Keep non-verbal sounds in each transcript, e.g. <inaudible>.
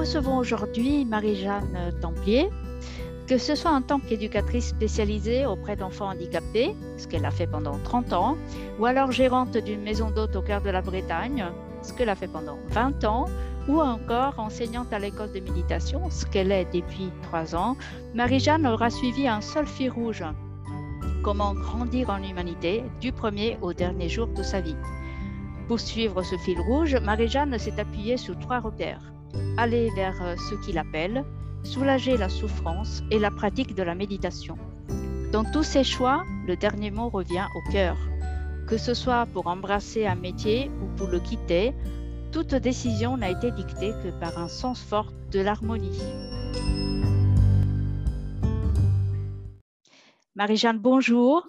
recevons aujourd'hui Marie-Jeanne Templier, que ce soit en tant qu'éducatrice spécialisée auprès d'enfants handicapés, ce qu'elle a fait pendant 30 ans, ou alors gérante d'une maison d'hôtes au cœur de la Bretagne, ce qu'elle a fait pendant 20 ans, ou encore enseignante à l'école de méditation, ce qu'elle est depuis 3 ans, Marie-Jeanne aura suivi un seul fil rouge. Comment grandir en humanité du premier au dernier jour de sa vie. Pour suivre ce fil rouge, Marie-Jeanne s'est appuyée sur trois repères. Aller vers ce qui l'appelle, soulager la souffrance et la pratique de la méditation. Dans tous ces choix, le dernier mot revient au cœur. Que ce soit pour embrasser un métier ou pour le quitter, toute décision n'a été dictée que par un sens fort de l'harmonie. Marie-Jeanne, bonjour.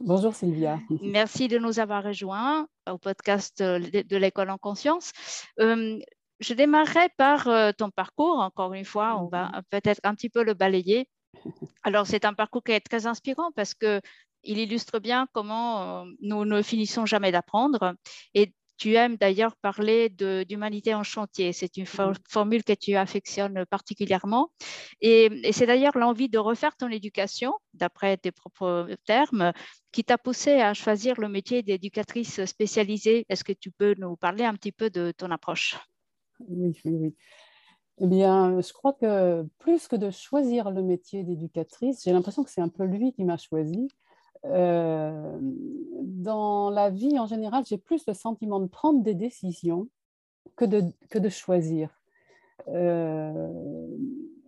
Bonjour Sylvia. Merci de nous avoir rejoints au podcast de l'école en conscience. Euh, je démarrerai par euh, ton parcours. Encore une fois, on va mhm. peut-être un petit peu le balayer. <laughs> Alors, c'est un parcours qui est très inspirant parce que il illustre bien comment euh, nous ne finissons jamais d'apprendre. Et tu aimes d'ailleurs parler d'humanité en chantier. C'est une mhm. formule que tu affectionnes particulièrement. Et, c'est d'ailleurs l'envie de refaire ton éducation, d'après tes propres termes, qui t'a poussé à choisir le métier d'éducatrice spécialisée. Est-ce que tu peux nous parler un petit peu de ton approche? Oui, oui, oui. Eh bien, je crois que plus que de choisir le métier d'éducatrice, j'ai l'impression que c'est un peu lui qui m'a choisi. Euh, dans la vie en général, j'ai plus le sentiment de prendre des décisions que de, que de choisir. Euh,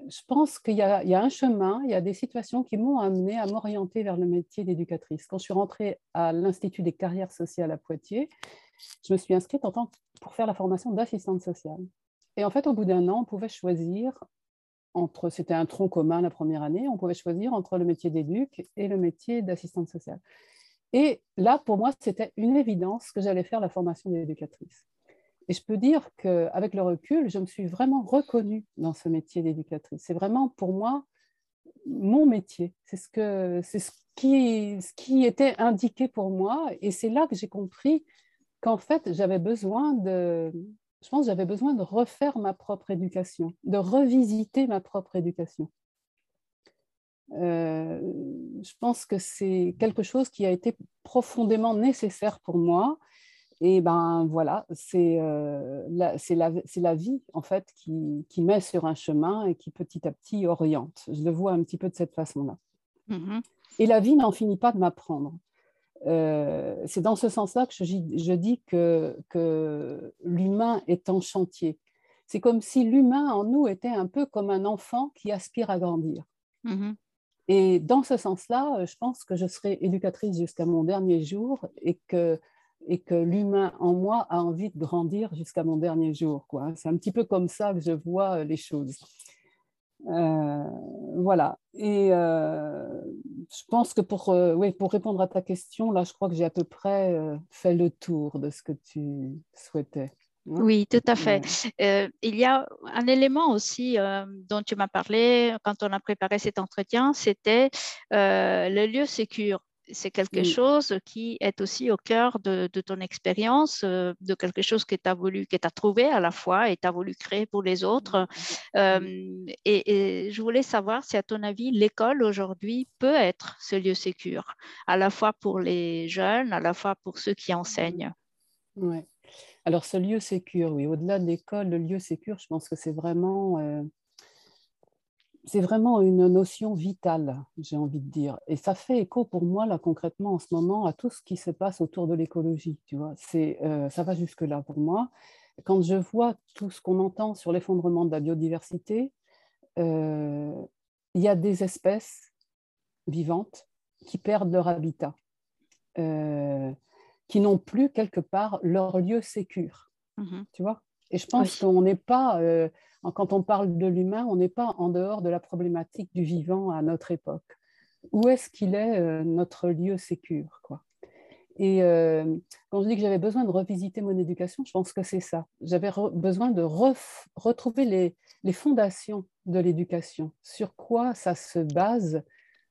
je pense qu'il y, y, a un chemin, il y a des situations qui m'ont amené à m'orienter vers le métier d'éducatrice. Quand je suis rentrée à l'Institut des carrières sociales à Poitiers, je me suis inscrite en tant pour faire la formation d'assistante sociale. Et en fait, au bout d'un an, on pouvait choisir entre, c'était un tronc commun la première année, on pouvait choisir entre le métier d'éduc et le métier d'assistante sociale. Et là, pour moi, c'était une évidence que j'allais faire la formation d'éducatrice. Et je peux dire qu'avec le recul, je me suis vraiment reconnue dans ce métier d'éducatrice. C'est vraiment pour moi mon métier. C'est ce, ce, qui, ce qui était indiqué pour moi. Et c'est là que j'ai compris qu'en fait, j'avais besoin de, je pense, j'avais besoin de refaire ma propre éducation, de revisiter ma propre éducation. Euh, je pense que c'est quelque chose qui a été profondément nécessaire pour moi. Et ben voilà, c'est euh, la, la, la, vie en fait qui, qui, met sur un chemin et qui petit à petit oriente. Je le vois un petit peu de cette façon-là. Mm-hmm. Et la vie n'en finit pas de m'apprendre. Euh, c'est dans ce sens-là que je, dis que, l'humain est en chantier. C'est comme si l'humain en nous était un peu comme un enfant qui aspire à grandir. Mm-hmm. Et dans ce sens-là, je pense que je serai éducatrice jusqu'à mon dernier jour et que, et que l'humain en moi a envie de grandir jusqu'à mon dernier jour. C'est un petit peu comme ça que je vois les choses. Euh, voilà. Et euh, je pense que pour, euh, oui, pour répondre à ta question, là, je crois que j'ai à peu près fait le tour de ce que tu souhaitais. Hein. Oui, tout à fait. il y a un élément aussi dont tu m'as parlé quand on a préparé cet entretien, c'était le lieu sécur c'est quelque chose qui est aussi au cœur de, ton expérience, euh, de quelque chose que tu as voulu, que tu as trouvé à la fois et tu as voulu créer pour les autres. Euh, et, je voulais savoir si, à ton avis, l'école aujourd'hui peut être ce lieu sécur, à la fois pour les jeunes, à la fois pour ceux qui enseignent? Oui. Alors, ce lieu sécur, oui, au-delà de l'école, le lieu sécur, je pense que c'est vraiment. C'est vraiment une notion vitale, j'ai envie de dire. Et ça fait écho pour moi, là, concrètement, en ce moment, à tout ce qui se passe autour de l'écologie. Tu vois, c'est, euh, ça va jusque-là pour moi. Quand je vois tout ce qu'on entend sur l'effondrement de la biodiversité, euh, il y a des espèces vivantes qui perdent leur habitat, euh, qui n'ont plus quelque part leur lieu sécure. Mmh tu vois Et je pense qu'on n'est pas quand on parle de l'humain, on n'est pas en dehors de la problématique du vivant à notre époque. Où est-ce qu'il est, euh, notre lieu sécure. Et euh, quand je dis que j'avais besoin de revisiter mon éducation, je pense que c'est ça. J'avais besoin de retrouver les, les, fondations de l'éducation, sur quoi ça se base,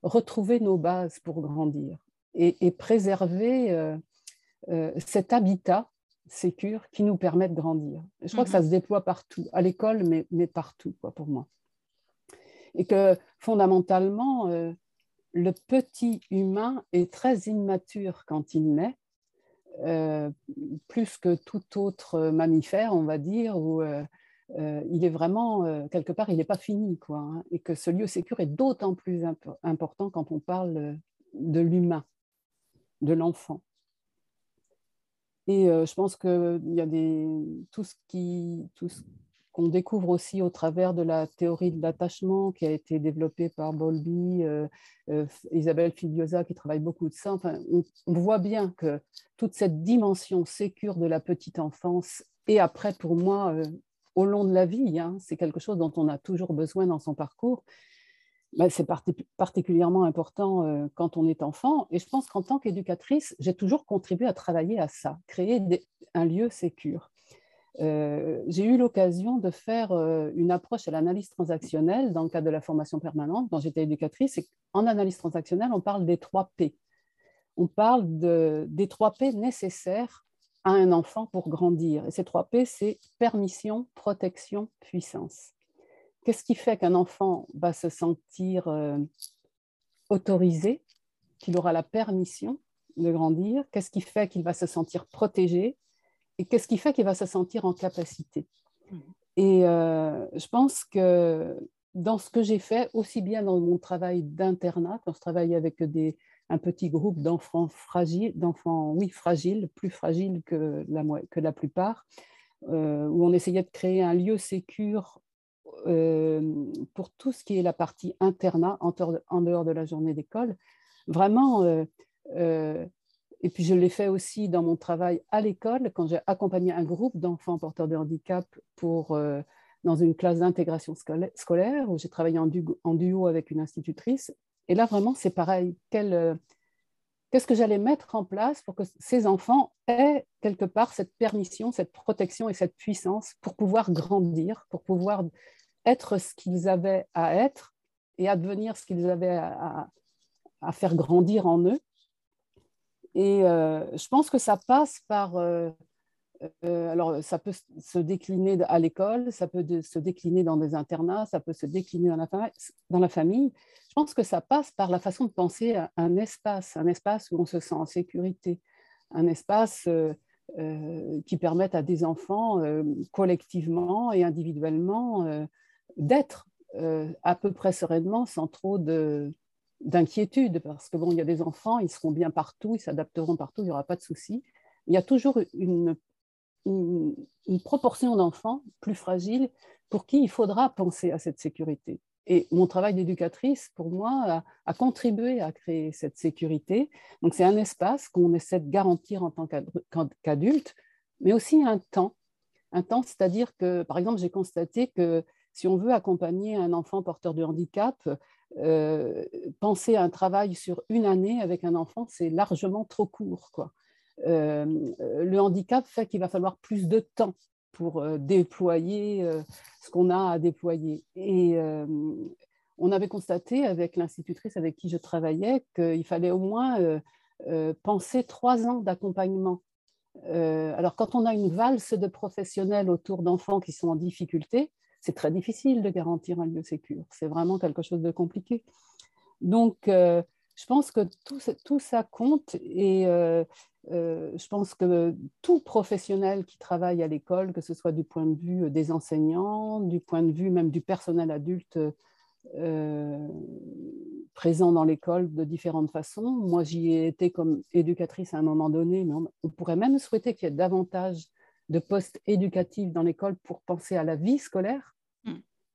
retrouver nos bases pour grandir et, préserver euh, cet habitat sécure qui nous permet de grandir. je crois que ça mhm. se déploie partout, à l'école, mais, mais partout, quoi, pour moi. Et que fondamentalement, euh, le petit humain est très immature quand il naît, euh, plus que tout autre mammifère, on va dire, où euh, il est vraiment, quelque part, il n'est pas fini. Quoi, hein, et que ce lieu sécure est d'autant plus important quand on parle de l'humain, de l'enfant. Et je pense qu'il y a des, tout ce qui, tout ce qu'on découvre aussi au travers de la théorie de l'attachement qui a été développée par euh, Isabelle Filiosa qui travaille beaucoup de ça. Enfin, on, voit bien que toute cette dimension sécure de la petite enfance et après, pour moi, au long de la vie, hein, c'est quelque chose dont on a toujours besoin dans son parcours. Bah, c'est particulièrement important euh, quand on est enfant. Et je pense qu'en tant qu'éducatrice, j'ai toujours contribué à travailler à ça, créer un lieu sécure. Euh, j'ai eu l'occasion de faire euh, une approche à l'analyse transactionnelle dans le cadre de la formation permanente dont j'étais éducatrice. Et en analyse transactionnelle, on parle des trois P. On parle des trois P nécessaires à un enfant pour grandir. Et ces trois P, c'est permission, protection, puissance. Qu'est-ce qui fait qu'un enfant va se sentir euh, autorisé, qu'il aura la permission de grandir? Qu'est-ce qui fait qu'il va se sentir protégé? Et qu'est-ce qui fait qu'il va se sentir en capacité? Mmh. Et euh, je pense que dans ce que j'ai fait, aussi bien dans mon travail d'internat, quand je travaillais avec des, un petit groupe d'enfants fragiles, d'enfants, oui, fragiles, plus fragiles que la, que la plupart, euh, où on essayait de créer un lieu sécur euh, pour tout ce qui est la partie internat, en dehors de la journée d'école, vraiment, euh, euh, et puis je l'ai fait aussi dans mon travail à l'école, quand j'ai accompagné un groupe d'enfants porteurs de handicap pour, dans une classe d'intégration scolaire, où j'ai travaillé en, duo avec une institutrice. Et là, vraiment, c'est pareil. Qu'est-ce que j'allais mettre en place pour que ces enfants aient quelque part cette permission, cette protection et cette puissance pour pouvoir grandir, pour pouvoir être ce qu'ils avaient à être et advenir ce qu'ils avaient à, faire grandir en eux. Et euh, je pense que ça passe par... Euh, euh, alors, ça peut se décliner à l'école, ça peut se décliner dans des internats, ça peut se décliner dans la, dans la famille. Je pense que ça passe par la façon de penser à un espace, un espace où on se sent en sécurité, un espace qui permette à des enfants collectivement et individuellement d'être euh, à peu près sereinement sans trop d'inquiétude, parce que bon, il y a des enfants, ils seront bien partout, ils s'adapteront partout, il n'y aura pas de souci. Il y a toujours une, une, proportion d'enfants plus fragiles pour qui il faudra penser à cette sécurité. Et mon travail d'éducatrice, pour moi, a, contribué à créer cette sécurité. Donc, c'est un espace qu'on essaie de garantir en tant qu'adulte, mais aussi un temps. Un temps, c'est-à-dire que, par exemple, j'ai constaté que si on veut accompagner un enfant porteur de handicap, euh, penser à un travail sur une année avec un enfant, c'est largement trop court. Euh, le handicap fait qu'il va falloir plus de temps pour euh, déployer ce qu'on a à déployer. Et on avait constaté avec l'institutrice avec qui je travaillais qu'il fallait au moins penser trois ans d'accompagnement. alors quand on a une valse de professionnels autour d'enfants qui sont en difficulté, c'est très difficile de garantir un lieu sécur. C'est vraiment quelque chose de compliqué. Donc, euh, je pense que tout, ça compte et euh, euh, je pense que tout professionnel qui travaille à l'école, que ce soit du point de vue des enseignants, du point de vue même du personnel adulte présent dans l'école de différentes façons, moi j'y ai été comme éducatrice à un moment donné, mais on pourrait même souhaiter qu'il y ait davantage de postes éducatifs dans l'école pour penser à la vie scolaire. Mm.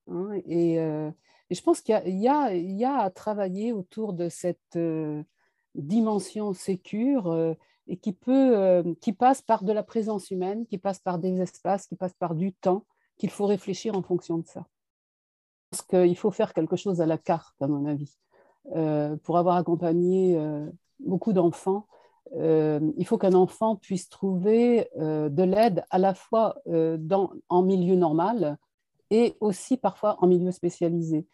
Hein, euh, et, je pense qu'il y, y, a à travailler autour de cette euh, dimension sécure euh, et qui, peut, qui passe par de la présence humaine, qui passe par des espaces, qui passe par du temps, qu'il faut réfléchir en fonction de ça. Parce qu'il faut faire quelque chose à la carte, à mon avis. pour avoir accompagné beaucoup d'enfants, euh, il faut qu'un enfant puisse trouver euh, de l'aide à la fois euh, en milieu normal et aussi parfois en milieu spécialisé.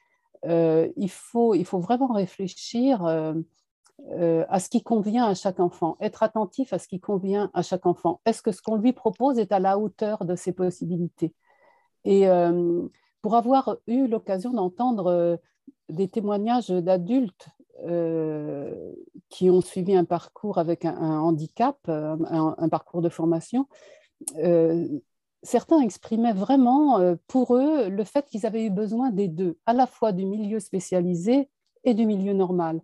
il, faut, vraiment réfléchir à ce qui convient à chaque enfant, être attentif à ce qui convient à chaque enfant. Est-ce que ce qu'on lui propose est à la hauteur de ses possibilités? Et pour avoir eu l'occasion d'entendre des témoignages d'adultes qui ont suivi un parcours avec un, handicap, un, parcours de formation, certains exprimaient vraiment pour eux le fait qu'ils avaient eu besoin des deux, à la fois du milieu spécialisé et du milieu normal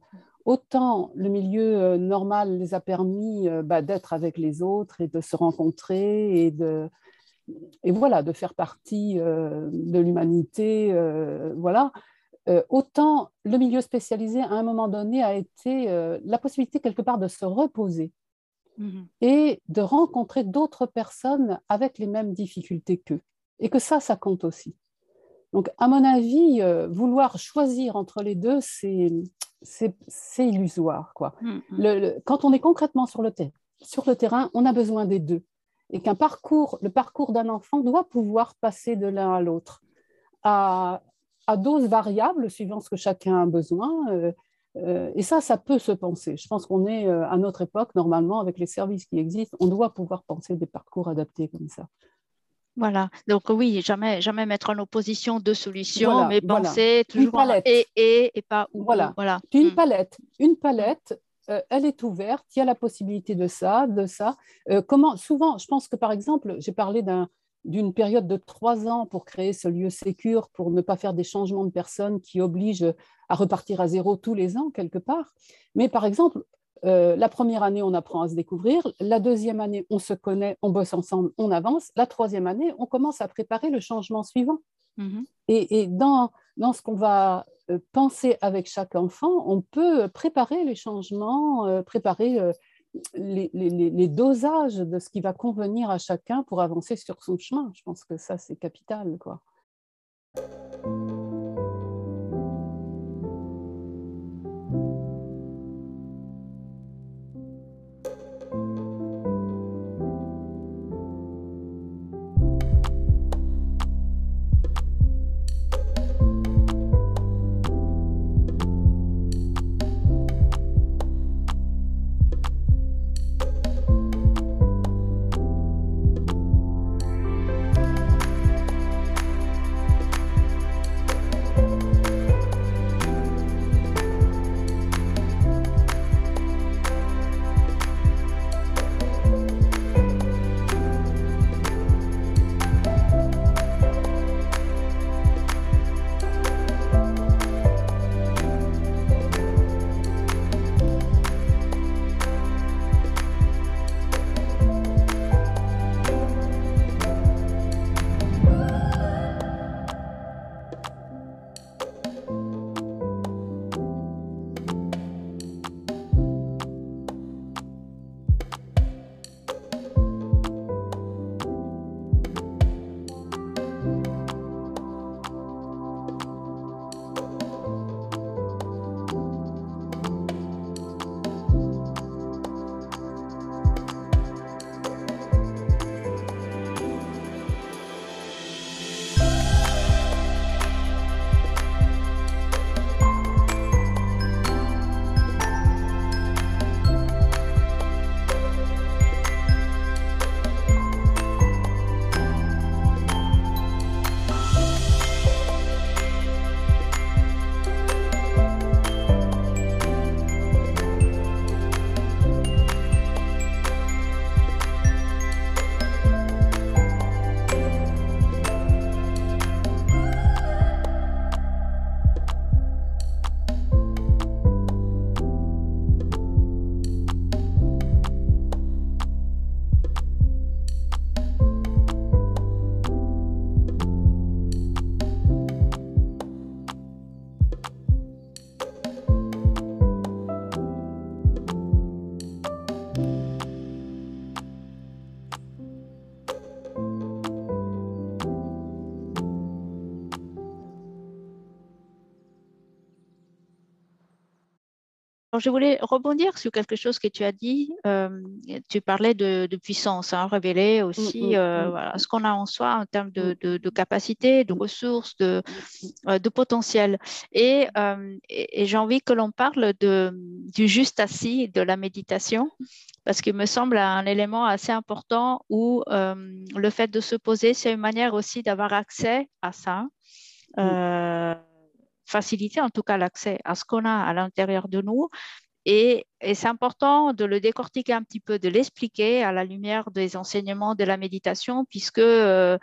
autant le milieu euh, normal les a permis euh, bah, d'être avec les autres et de se rencontrer et de, et voilà, de faire partie euh, de l'humanité. voilà. Autant le milieu spécialisé, à un moment donné, a été la possibilité quelque part de se reposer mm-hmm. et de rencontrer d'autres personnes avec les mêmes difficultés qu'eux. Et que ça, ça compte aussi. Donc, à mon avis, vouloir choisir entre les deux, c'est illusoire. Quoi. Mm. quand on est concrètement sur le, sur le terrain, on a besoin des deux. Et qu'un parcours, le parcours d'un enfant doit pouvoir passer de l'un à l'autre à, à dose variable, suivant ce que chacun a besoin. Euh, euh, et ça, ça peut se penser. Je pense qu'on est euh, à notre époque, normalement, avec les services qui existent, on doit pouvoir penser des parcours adaptés comme ça. Voilà, donc oui, jamais, jamais mettre en opposition deux solutions, mais penser toujours et, et, et pas ou. Voilà. voilà. une mm. palette, une palette, euh, elle est ouverte, il y a la possibilité de ça, de ça. Euh, comment, souvent, je pense que par exemple, j'ai parlé d'une période de trois ans pour créer ce lieu sécure, pour ne pas faire des changements de personnes qui obligent à repartir à zéro tous les ans, quelque part. Mais par exemple, euh, la première année, on apprend à se découvrir. La deuxième année, on se connaît, on bosse ensemble, on avance. La troisième année, on commence à préparer le changement suivant. Mhm. Et, dans, ce qu'on va euh, penser avec chaque enfant, on peut préparer les changements, euh, préparer les, dosages de ce qui va convenir à chacun pour avancer sur son chemin. Je pense que ça, c'est capital. quoi. Alors, je voulais rebondir sur quelque chose que tu as dit. Euh, tu parlais de, puissance, hein, révéler aussi mm, mm, euh, mm. ce qu'on a en soi en termes de, de, capacité, de ressources, de, euh, de potentiel. Et, et, j'ai envie que l'on parle de, du juste assis, de la méditation, parce qu'il me semble un élément assez important où le fait de se poser, c'est une manière aussi d'avoir accès à ça faciliter en tout cas l'accès à ce qu'on a à l'intérieur de nous. Et, c'est important de le décortiquer un petit peu, de l'expliquer à la lumière des enseignements de la méditation, puisque euh,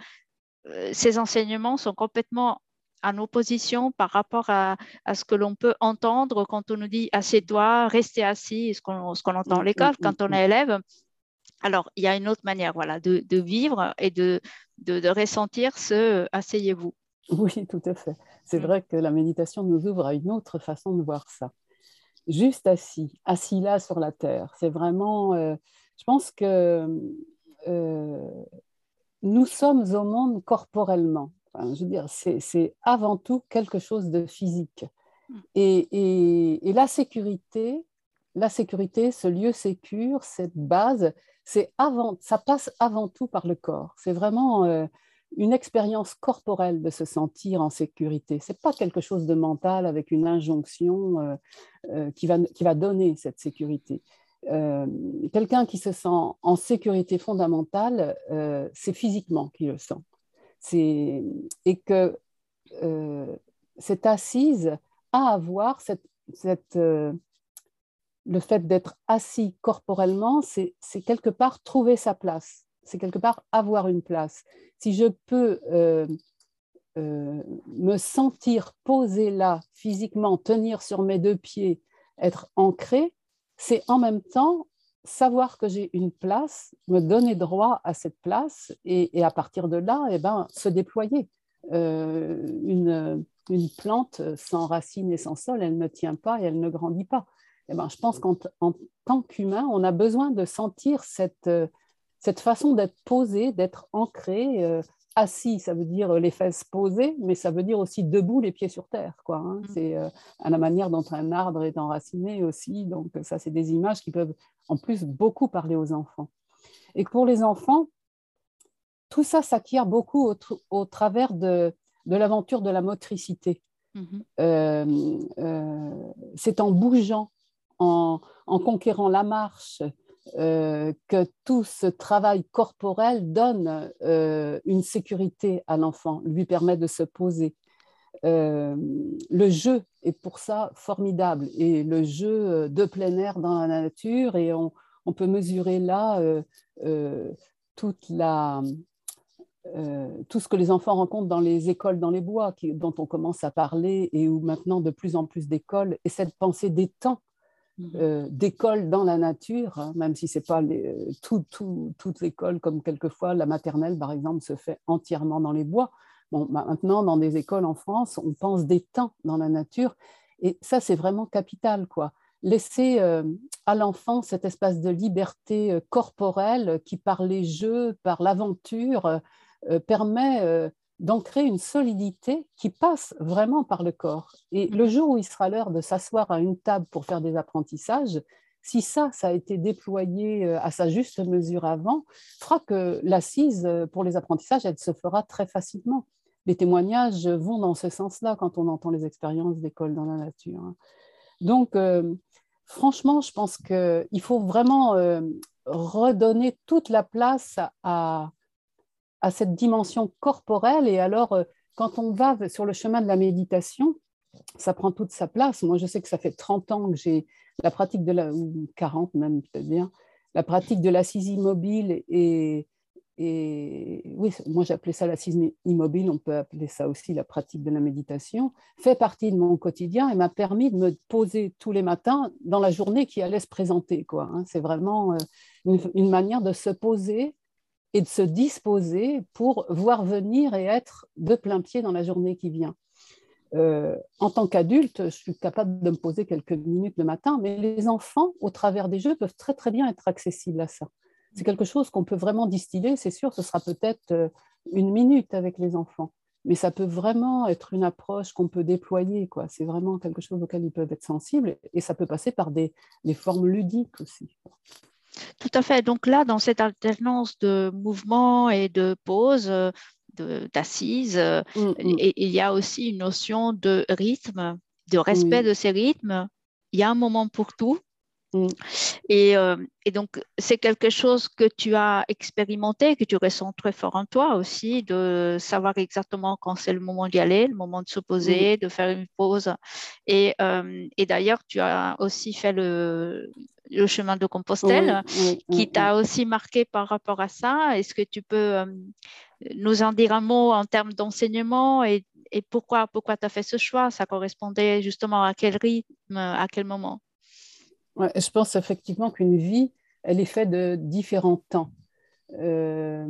ces enseignements sont complètement en opposition par rapport à, ce que l'on peut entendre quand on nous dit assieds-toi, restez assis, ce qu'on entend à mm, l'école mm, quand on mm, est élève. Alors, il y a une autre manière voilà, de, vivre et de, de, de ressentir ce asseyez-vous. <laughs> Oui, tout à fait. C'est vrai que la méditation nous ouvre à une autre façon de voir ça. Juste assis, assis là sur la terre. C'est vraiment, euh, je pense que euh, nous sommes au monde corporellement. je veux dire, c'est avant tout quelque chose de physique. Mm. Et, la sécurité, la sécurité, ce lieu sécure, cette base, c'est avant, ça passe avant tout par le corps. C'est vraiment euh, une expérience corporelle de se sentir en sécurité. Ce n'est pas quelque chose de mental avec une injonction euh, euh, qui, va, qui va donner cette sécurité. Euh, quelqu'un qui se sent en sécurité fondamentale, c'est physiquement qu'il le sent. Et que cette assise à avoir, cette, cette, le fait d'être assis corporellement, c'est quelque part trouver sa place c'est quelque part avoir une place. Si je peux euh, euh, me sentir posé là, physiquement, tenir sur mes deux pieds, être ancré, c'est en même temps savoir que j'ai une place, me donner droit à cette place et, à partir de là, eh ben, se déployer. Euh, une, une, plante sans racines et sans sol, elle ne tient pas et elle ne grandit pas. Eh ben, je pense qu'en tant qu'humain, on a besoin de sentir cette, cette façon d'être posé, d'être ancré, euh, assis, ça veut dire les fesses posées, mais ça veut dire aussi debout, les pieds sur terre. Quoi, hein. mm. C'est euh, à la manière dont un arbre est enraciné aussi. Donc ça, c'est des images qui peuvent en plus beaucoup parler aux enfants. Et pour les enfants, tout ça s'acquiert beaucoup au, travers de, l'aventure de la motricité. Mm-hmm. Euh, c'est en bougeant, en, conquérant la marche, euh, que tout ce travail corporel donne euh, une sécurité à l'enfant, lui permet de se poser. Euh, le jeu est pour ça formidable et le jeu de plein air dans la nature et on, peut mesurer là toute la, tout ce que les enfants rencontrent dans les écoles dans les bois, dont on commence à parler et où maintenant de plus en plus d'écoles et cette pensée des temps. Euh, d'école dans la nature, hein, même si ce n'est pas les, tout, toute l'école, comme quelquefois la maternelle, par exemple, se fait entièrement dans les bois. Bon, maintenant, dans des écoles en France, on pense des temps dans la nature. Et ça, c'est vraiment capital. quoi. Laisser euh, à l'enfant cet espace de liberté euh, corporelle qui, par les jeux, par l'aventure, permet d'ancrer une solidité qui passe vraiment par le corps. Et le jour où il sera l'heure de s'asseoir à une table pour faire des apprentissages, si ça, ça a été déployé euh, à sa juste mesure avant, fera que l'assise euh, pour les apprentissages, elle se fera très facilement. Les témoignages vont dans ce sens-là quand on entend les expériences d'école dans la nature. Hein. Donc, euh, franchement, je pense qu'il faut vraiment redonner toute la place à, à cette dimension corporelle. Et alors, euh, quand on va sur le chemin de la méditation, ça prend toute sa place. Moi, je sais que ça fait 30 ans que j'ai la pratique de la, ou 40 même, peut-être bien, la pratique de l'assise immobile et, et oui, moi j'appelais ça l'assise immobile, on peut appeler ça aussi la pratique de la méditation, fait partie de mon quotidien et m'a permis de me poser tous les matins dans la journée qui allait se présenter. Quoi. Hein. C'est vraiment euh, une, une, manière de se poser et de se disposer pour voir venir et être de plein pied dans la journée qui vient. Euh, en tant qu'adulte, je suis capable de me poser quelques minutes le matin, mais les enfants, au travers des jeux, peuvent très très bien être accessibles à ça. C'est quelque chose qu'on peut vraiment distiller, c'est sûr, ce sera peut-être euh, une minute avec les enfants. mais ça peut vraiment être une approche qu'on peut déployer. C'est vraiment quelque chose auquel ils peuvent être sensibles et ça peut passer par des, formes ludiques aussi. Tout à fait. Donc là, dans cette alternance de mouvement et de pause, d'assises, mm, mm. il y a aussi une notion de rythme, de respect de ces rythmes. Il y a un moment pour tout. Mm. Euh, et, donc, c'est quelque chose que tu as expérimenté, que tu ressens très fort en toi aussi, de savoir exactement quand c'est le moment d'y aller, le moment de se poser, de faire une pause. Et, euh, et d'ailleurs, tu as aussi fait le, le chemin de Compostelle, qui t'a aussi marqué par rapport à ça. Est-ce que tu peux euh, nous en dire un mot en termes d'enseignement et, et, pourquoi, pourquoi tu as fait ce choix? Ça correspondait justement à quel rythme, à quel moment? Je pense effectivement qu'une vie, elle est faite de différents temps. Euh,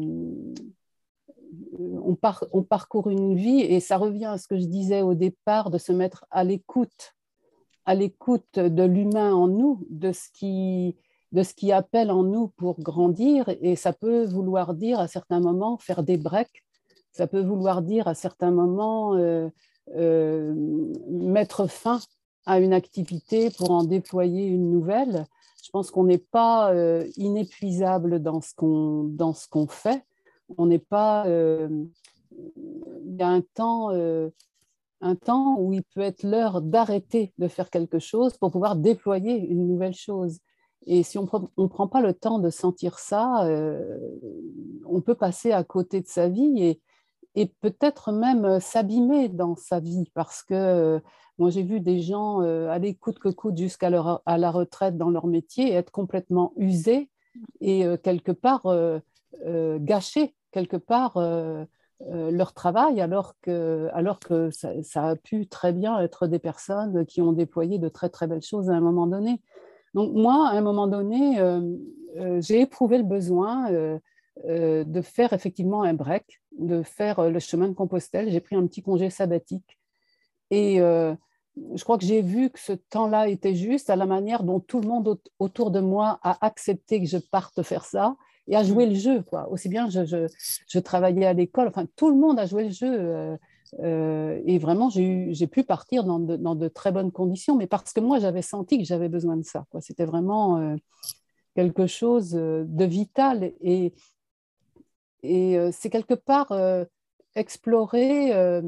on, parcourt une vie et ça revient à ce que je disais au départ, de se mettre à l'écoute, à l'écoute de l'humain en nous, de ce, qui, de ce qui appelle en nous pour grandir. Et ça peut vouloir dire à certains moments faire des breaks, ça peut vouloir dire à certains moments euh, euh, mettre fin à une activité pour en déployer une nouvelle. Je pense qu'on n'est pas euh, inépuisable dans ce qu'on qu'on fait. On n'est pas. Euh, il y a un temps, euh, un temps où il peut être l'heure d'arrêter de faire quelque chose pour pouvoir déployer une nouvelle chose. Et si on ne prend pas le temps de sentir ça, on peut passer à côté de sa vie et, et peut-être même s'abîmer dans sa vie parce que moi, j'ai vu des gens euh, aller coûte que coûte jusqu'à la retraite dans leur métier être complètement usés et euh, quelque part euh, gâcher quelque part leur travail alors que, alors que ça, a pu très bien être des personnes qui ont déployé de très très belles choses à un moment donné. Donc moi, à un moment donné, j'ai éprouvé le besoin de faire effectivement un break, de faire le chemin de Compostelle. J'ai pris un petit congé sabbatique. Et je crois que j'ai vu que ce temps-là était juste à la manière dont tout le monde autour de moi a accepté que je parte faire ça et a joué mm. le jeu. Quoi. Aussi bien, je, je, je travaillais à l'école, enfin, tout le monde a joué le jeu. Euh, euh, et vraiment, j'ai pu partir dans de, dans de, très bonnes conditions, mais parce que moi, j'avais senti que j'avais besoin de ça. C'était vraiment euh, quelque chose de vital. Et, et c'est quelque part explorer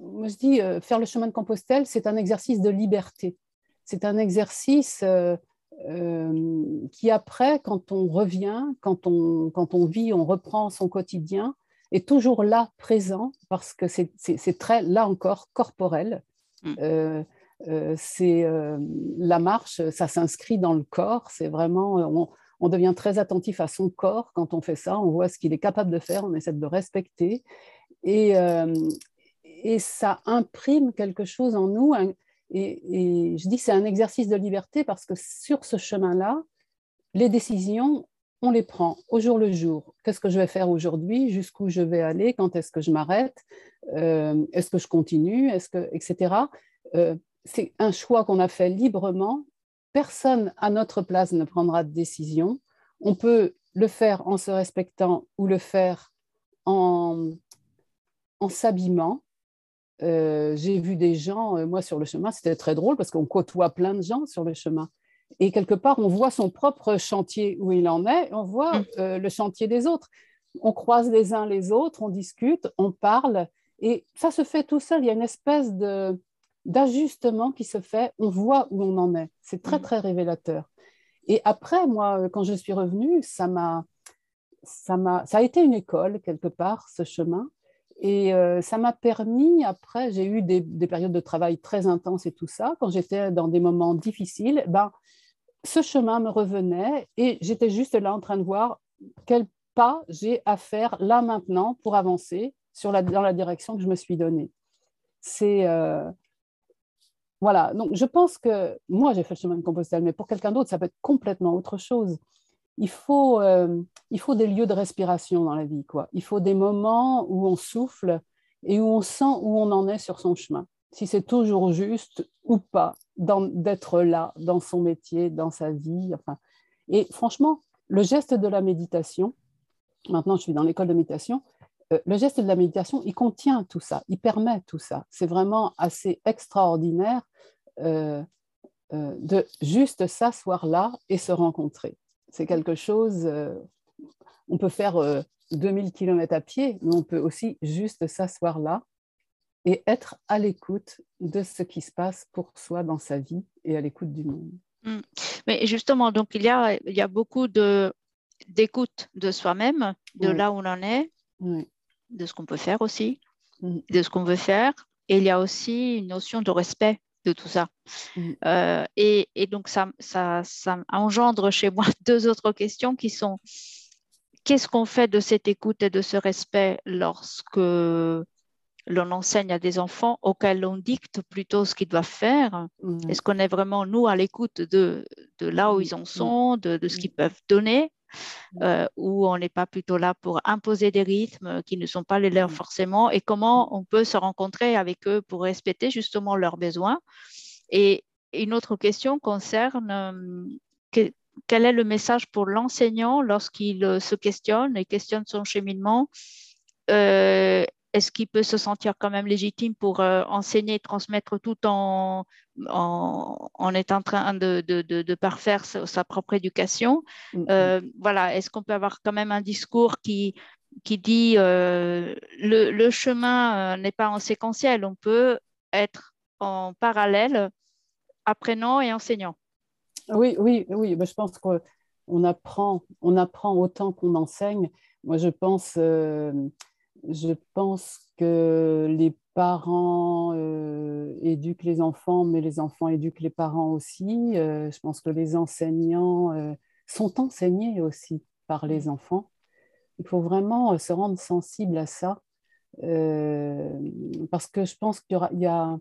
moi je dis, euh, faire le chemin de Compostelle, c'est un exercice de liberté. C'est un exercice euh, euh, qui, après, quand on revient, quand on, quand on vit, on reprend son quotidien, est toujours là, présent, parce que c'est très, là encore, corporel. Mm. c'est la marche, ça s'inscrit dans le corps. C'est vraiment, on, on, devient très attentif à son corps quand on fait ça. On voit ce qu'il est capable de faire, on essaie de le respecter. Et, et ça imprime quelque chose en nous. Et, je dis que c'est un exercice de liberté parce que sur ce chemin-là, les décisions, on les prend au jour le jour. Qu'est-ce que je vais faire aujourd'hui? Jusqu'où je vais aller? Quand est-ce que je m'arrête? Euh, Est-ce que je continue? Est-ce que, etc. Euh, c'est un choix qu'on a fait librement. Personne à notre place ne prendra de décision. On peut le faire en se respectant ou le faire en s'abîmant. Euh, j'ai vu des gens, euh, moi sur le chemin, c'était très drôle parce qu'on côtoie plein de gens sur le chemin. Et quelque part, on voit son propre chantier où il en est, on voit mm. euh, le chantier des autres. On croise les uns les autres, on discute, on parle, et ça se fait tout seul. Il y a une espèce de, d'ajustement qui se fait, on voit où on en est. C'est très, mm. très révélateur. Et après, moi, quand je suis revenue, ça m'a, ça m'a, ça a été une école quelque part, ce chemin. Et euh, ça m'a permis, après, j'ai eu des, périodes de travail très intenses et tout ça. Quand j'étais dans des moments difficiles, ben, ce chemin me revenait et j'étais juste là en train de voir quel pas j'ai à faire là maintenant pour avancer sur la, dans la direction que je me suis donnée. C'est. Euh, voilà, donc je pense que moi j'ai fait le chemin de Compostelle, mais pour quelqu'un d'autre, ça peut être complètement autre chose il faut, euh, il faut des lieux de respiration dans la vie. Quoi. Il faut des moments où on souffle et où on sent où on en est sur son chemin. Si c'est toujours juste ou pas d'être là dans son métier, dans sa vie. Enfin. Et franchement, le geste de la méditation, maintenant je suis dans l'école de méditation, le geste de la méditation, il contient tout ça, il permet tout ça. C'est vraiment assez extraordinaire de juste s'asseoir là et se rencontrer. C'est quelque chose, on peut faire 2000 km à pied, mais on peut aussi juste s'asseoir là et être à l'écoute de ce qui se passe pour soi dans sa vie et à l'écoute du monde. Mm. Mais justement, donc il y a, il y a beaucoup d'écoute de soi-même, de là où on en est, de ce qu'on peut faire aussi, mm. de ce qu'on veut faire. Et il y a aussi une notion de respect de tout ça. Mm. Euh, et, et, donc, ça, ça, ça engendre chez moi <laughs> deux autres questions qui sont qu'est-ce qu'on fait de cette écoute et de ce respect lorsque l'on enseigne à des enfants auxquels on dicte plutôt ce qu'ils doivent faire? Mm. Est-ce qu'on est vraiment, nous, à l'écoute de, de, là où mm. ils en sont, de, de ce qu'ils peuvent donner? Euh, ou on n'est pas plutôt là pour imposer des rythmes qui ne sont pas les leurs forcément, et comment on peut se rencontrer avec eux pour respecter justement leurs besoins. Et une autre question concerne euh, quel est le message pour l'enseignant lorsqu'il euh, se questionne et questionne son cheminement? Euh, Est-ce qu'il peut se sentir quand même légitime pour euh, enseigner et transmettre tout en, en, étant en train de, de, de, parfaire sa, propre éducation? Mm-hmm. Voilà, est-ce qu'on peut avoir quand même un discours qui, qui dit le, le, chemin n'est pas en séquentiel, on peut être en parallèle apprenant et enseignant? Oui, oui, oui. je pense qu'on apprend, on apprend autant qu'on enseigne. Moi, je pense, euh, je pense que les parents euh, éduquent les enfants, mais les enfants éduquent les parents aussi. Euh, je pense que les enseignants sont enseignés aussi par les enfants. Il faut vraiment se rendre sensible à ça, parce que je pense qu'il y, a,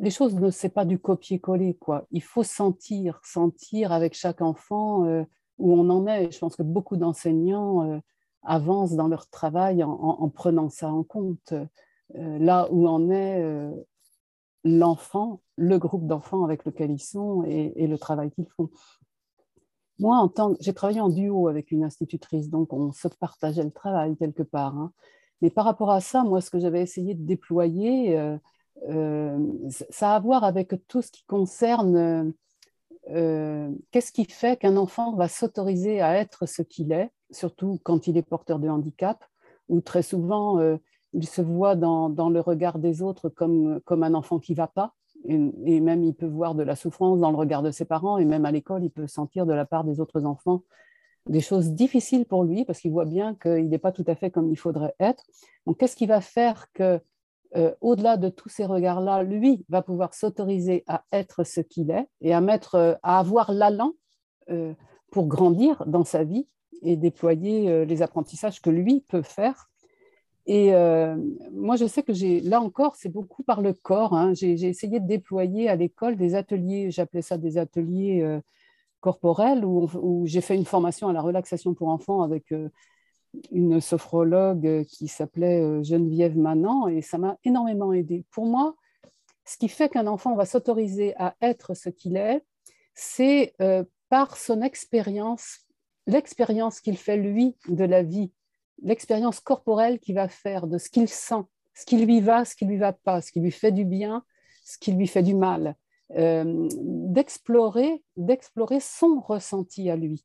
les choses ne c'est pas du copier-coller quoi. Il faut sentir, sentir avec chaque enfant euh, où on en est. Je pense que beaucoup d'enseignants euh, avancent dans leur travail en, prenant ça en compte. Euh, là où en est l'enfant, le groupe d'enfants avec lequel ils sont et, le travail qu'ils font. Moi, j'ai travaillé en duo avec une institutrice, donc on se partageait le travail quelque part. Hein. Mais par rapport à ça, moi, ce que j'avais essayé de déployer, euh, ça a à voir avec tout ce qui concerne euh, qu'est-ce qui fait qu'un enfant va s'autoriser à être ce qu'il est, surtout quand il est porteur de handicap, ou très souvent euh, il se voit dans, le regard des autres comme, comme un enfant qui ne va pas, et, même il peut voir de la souffrance dans le regard de ses parents, et même à l'école, il peut sentir de la part des autres enfants des choses difficiles pour lui, parce qu'il voit bien qu'il n'est pas tout à fait comme il faudrait être. Donc, qu'est-ce qui va faire que euh, au-delà de tous ces regards-là, lui va pouvoir s'autoriser à être ce qu'il est et à, mettre, euh, à avoir l'allant euh, pour grandir dans sa vie et déployer les apprentissages que lui peut faire. Et moi, je sais que j'ai, là encore, c'est beaucoup par le corps. Hein. J'ai, essayé de déployer à l'école des ateliers, j'appelais ça des ateliers corporels, où, où, j'ai fait une formation à la relaxation pour enfants avec une sophrologue qui s'appelait euh, Geneviève Manant et ça m'a énormément aidé. Pour moi, ce qui fait qu'un enfant va s'autoriser à être ce qu'il est, c'est euh, par son expérience, l'expérience qu'il fait lui de la vie, l'expérience corporelle qu'il va faire de ce qu'il sent, ce qui lui va, ce qui lui va pas, ce qui lui fait du bien, ce qui lui fait du mal, euh, d'explorer, d'explorer son ressenti à lui,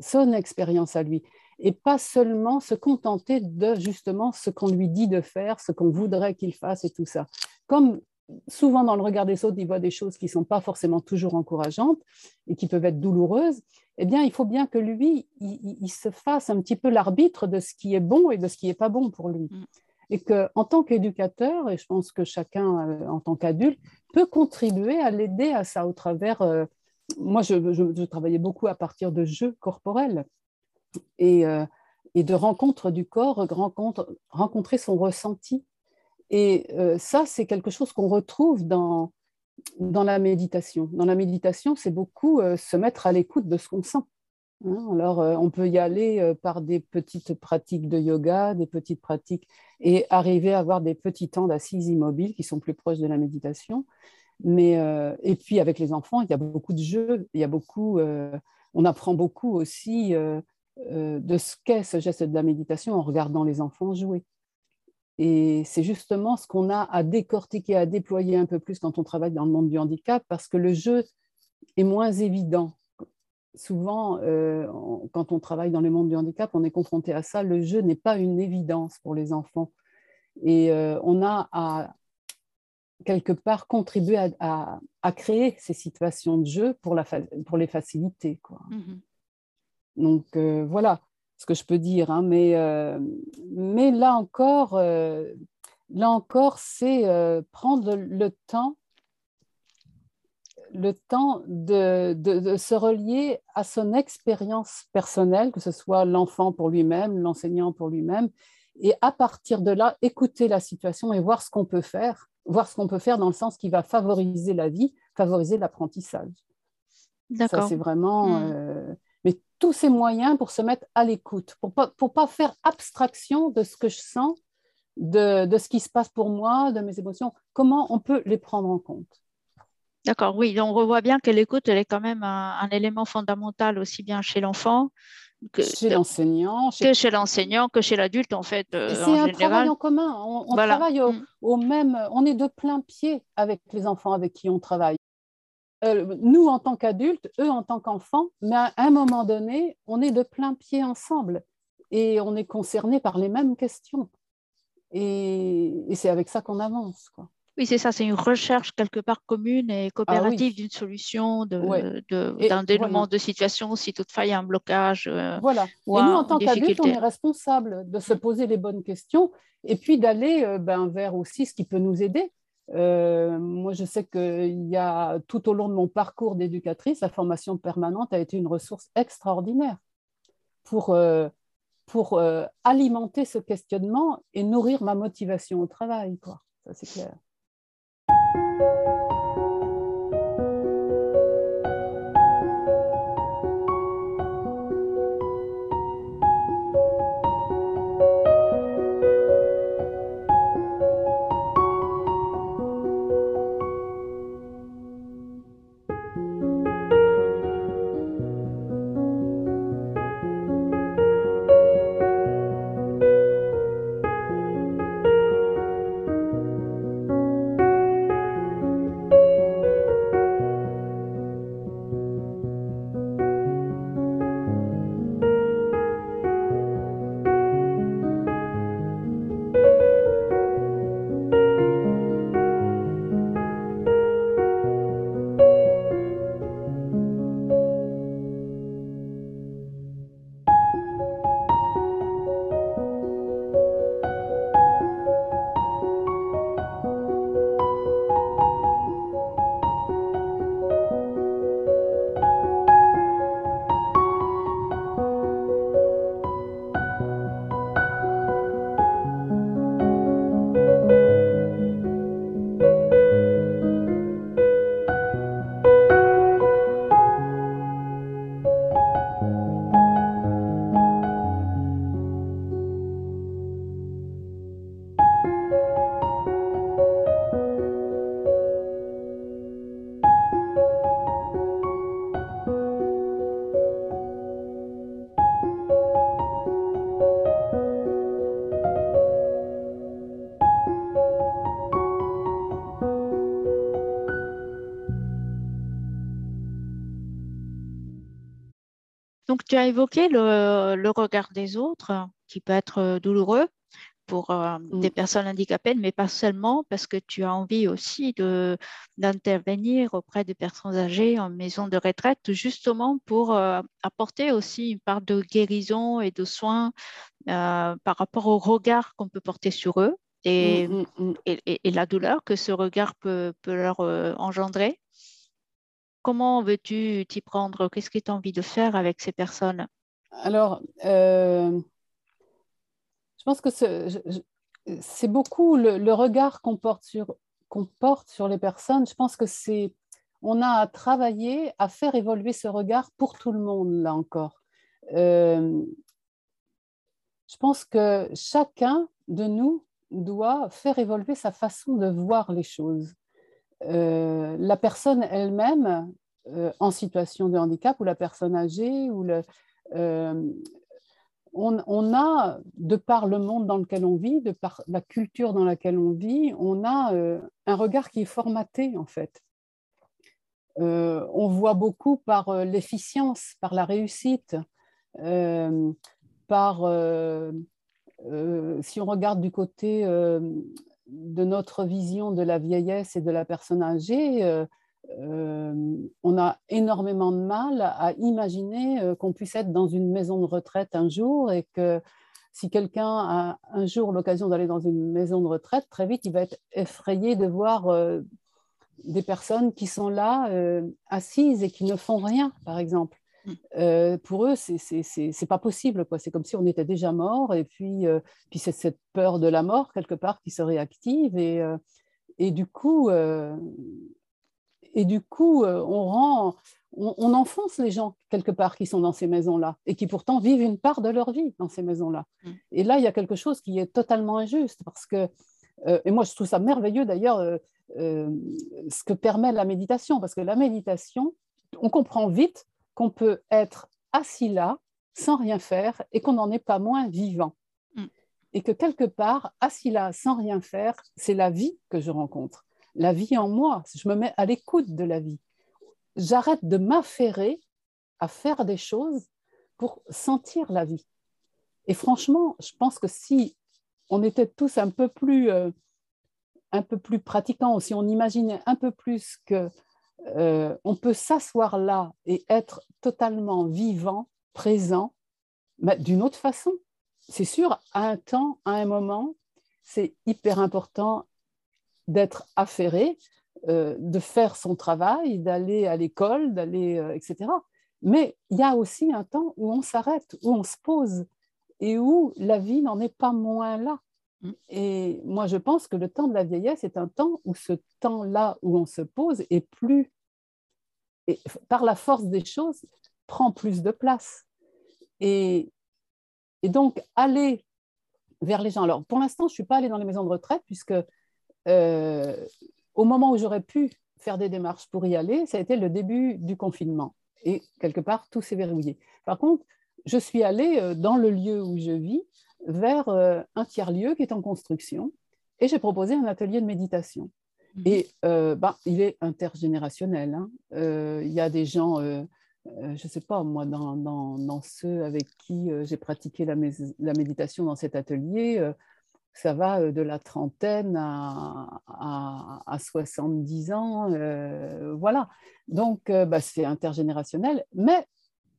son expérience à lui et pas seulement se contenter de justement ce qu'on lui dit de faire, ce qu'on voudrait qu'il fasse et tout ça. Comme souvent dans le regard des autres, il voit des choses qui ne sont pas forcément toujours encourageantes et qui peuvent être douloureuses, eh bien, il faut bien que lui, il, se fasse un petit peu l'arbitre de ce qui est bon et de ce qui n'est pas bon pour lui. Mm. Et qu'en tant qu'éducateur, et je pense que chacun euh, en tant qu'adulte, peut contribuer à l'aider à ça au travers... Euh, moi, je, je, travaillais beaucoup à partir de jeux corporels et, euh, et de rencontre du corps, rencontre, rencontrer son ressenti. Et euh, ça, c'est quelque chose qu'on retrouve dans, dans la méditation. Dans la méditation, c'est beaucoup euh, se mettre à l'écoute de ce qu'on sent. Hein. alors, on peut y aller par des petites pratiques de yoga, des petites pratiques, et arriver à avoir des petits temps d'assises immobiles qui sont plus proches de la méditation. Mais, et puis, avec les enfants, il y a beaucoup de jeux, il y a beaucoup, on apprend beaucoup aussi de ce qu'est ce geste de la méditation en regardant les enfants jouer. Et c'est justement ce qu'on a à décortiquer, à déployer un peu plus quand on travaille dans le monde du handicap, parce que le jeu est moins évident. Souvent, euh, quand on travaille dans le monde du handicap, on est confronté à ça. Le jeu n'est pas une évidence pour les enfants. Et euh, on a à, quelque part, contribuer à, créer ces situations de jeu pour les faciliter. Quoi. Mm-hmm. Donc, euh, voilà ce que je peux dire. Hein, mais, euh, mais là encore, euh, là encore, c'est prendre le temps, le temps de, de, se relier à son expérience personnelle, que ce soit l'enfant pour lui-même, l'enseignant pour lui-même, et à partir de là, écouter la situation et voir ce qu'on peut faire, voir ce qu'on peut faire dans le sens qui va favoriser la vie, favoriser l'apprentissage. Ça, c'est vraiment. Mmh tous ces moyens pour se mettre à l'écoute, pour ne pas, pour pas faire abstraction de ce que je sens, de, de, ce qui se passe pour moi, de mes émotions. Comment on peut les prendre en compte? D'accord, oui, on revoit bien que l'écoute, elle est quand même un, élément fondamental aussi bien chez l'enfant que chez l'enseignant, que chez l'enseignant, que chez l'adulte en fait. Euh, c'est un travail en commun. On, travaille au, mm. au, même, on est de plein pied avec les enfants avec qui on travaille. Euh, nous en tant qu'adultes, eux en tant qu'enfants, mais à un moment donné, on est de plein pied ensemble et on est concerné par les mêmes questions. Et, c'est avec ça qu'on avance. Quoi. Oui, c'est ça, c'est une recherche quelque part commune et coopérative ah d'une solution, d'un de, dénouement de situation, si toutefois il y a un blocage. Euh, voilà. et nous, en tant qu'adultes, on est responsable de se poser les bonnes questions et puis d'aller euh, ben, vers aussi ce qui peut nous aider. Euh, moi, je sais qu'il y a tout au long de mon parcours d'éducatrice, la formation permanente a été une ressource extraordinaire pour, euh, pour euh, alimenter ce questionnement et nourrir ma motivation au travail. Ça, c'est clair. Tu as évoqué le, regard des autres qui peut être euh, douloureux pour euh, mm. des personnes handicapées, mais pas seulement parce que tu as envie aussi d'intervenir auprès des personnes âgées en maison de retraite, justement pour euh, apporter aussi une part de guérison et de soins par rapport au regard qu'on peut porter sur eux et, mm, mm, et, la douleur que ce regard peut, peut leur engendrer. Comment veux-tu t'y prendre? Qu'est-ce que tu as envie de faire avec ces personnes? Alors, euh, je pense que c'est beaucoup le, regard qu'on porte, sur, les personnes. Je pense que c'est on a à travailler à faire évoluer ce regard pour tout le monde, là encore. Euh, je pense que chacun de nous doit faire évoluer sa façon de voir les choses. Euh, la personne elle-même euh, en situation de handicap ou la personne âgée ou le, euh, on, a, de par le monde dans lequel on vit, de par la culture dans laquelle on vit, on a un regard qui est formaté en fait. On voit beaucoup par l'efficience, par la réussite, par, si on regarde du côté de notre vision de la vieillesse et de la personne âgée, euh, on a énormément de mal à imaginer euh, qu'on puisse être dans une maison de retraite un jour et que si quelqu'un a un jour l'occasion d'aller dans une maison de retraite, très vite, il va être effrayé de voir euh, des personnes qui sont là, assises et qui ne font rien, par exemple. Mm. pour eux, c'est pas possible. C'est comme si on était déjà mort, et puis, puis c'est cette peur de la mort, quelque part, qui se réactive. Et, et du coup, et du coup, euh, on rend, on, enfonce les gens quelque part qui sont dans ces maisons-là et qui pourtant vivent une part de leur vie dans ces maisons-là. Mm. Et là, il y a quelque chose qui est totalement injuste parce que, euh, et moi je trouve ça merveilleux d'ailleurs, euh, ce que permet la méditation, parce que la méditation, on comprend vite qu'on peut être assis là sans rien faire et qu'on n'en est pas moins vivant. Mm. Et que quelque part, assis là sans rien faire, c'est la vie que je rencontre la vie en moi, je me mets à l'écoute de la vie. J'arrête de m'affairer à faire des choses pour sentir la vie. Et franchement, je pense que si on était tous un peu plus, euh, un peu plus pratiquants, si on imaginait un peu plus que euh, on peut s'asseoir là et être totalement vivant, présent, d'une autre façon. C'est sûr, à un temps, à un moment, c'est hyper important d'être affairé, euh, de faire son travail, d'aller à l'école, d'aller, euh, etc. Mais il y a aussi un temps où on s'arrête, où on se pose et où la vie n'en est pas moins là. Mm. Et moi, je pense que le temps de la vieillesse est un temps où ce temps-là où on se pose est plus, et par la force des choses, prend plus de place. Et, et donc, aller vers les gens. Alors, pour l'instant, je ne suis pas allée dans les maisons de retraite puisque euh, au moment où j'aurais pu faire des démarches pour y aller, ça a été le début du confinement. Et quelque part, tout s'est verrouillé. Par contre, je suis allée euh, dans le lieu où je vis vers euh, un tiers-lieu qui est en construction et j'ai proposé un atelier de méditation. Mhm. Et ben, il est intergénérationnel. Hein. Il y a des gens, je ne sais pas, moi, dans, dans, ceux avec qui j'ai pratiqué la, la, méditation dans cet atelier, ça va euh, de la trentaine à, à, 70 ans. Euh, voilà. Donc, euh, bah, c'est intergénérationnel, mais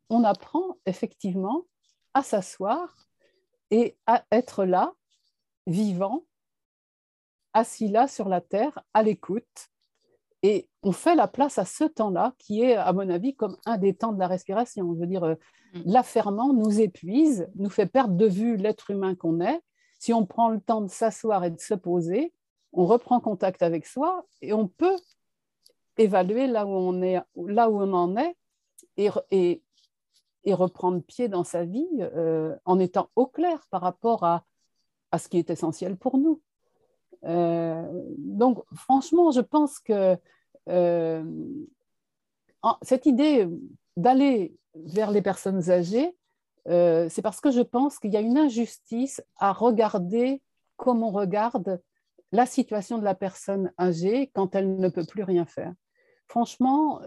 on apprend effectivement à s'asseoir et à être là, vivant, assis là sur la terre, à l'écoute. Et on fait la place à ce temps-là, qui est, à mon avis, comme un des temps de la respiration. Je veux dire, mm. l'affairement nous épuise, nous fait perdre de vue l'être humain qu'on est, si on prend le temps de s'asseoir et de se poser, on reprend contact avec soi et on peut évaluer là où on, est, là où on en est et, et, reprendre pied dans sa vie euh, en étant au clair par rapport à, à, ce qui est essentiel pour nous. Euh, donc, franchement, je pense que euh, cette idée d'aller vers les personnes âgées, c'est parce que je pense qu'il y a une injustice à regarder comme on regarde la situation de la personne âgée quand elle ne peut plus rien faire. Franchement,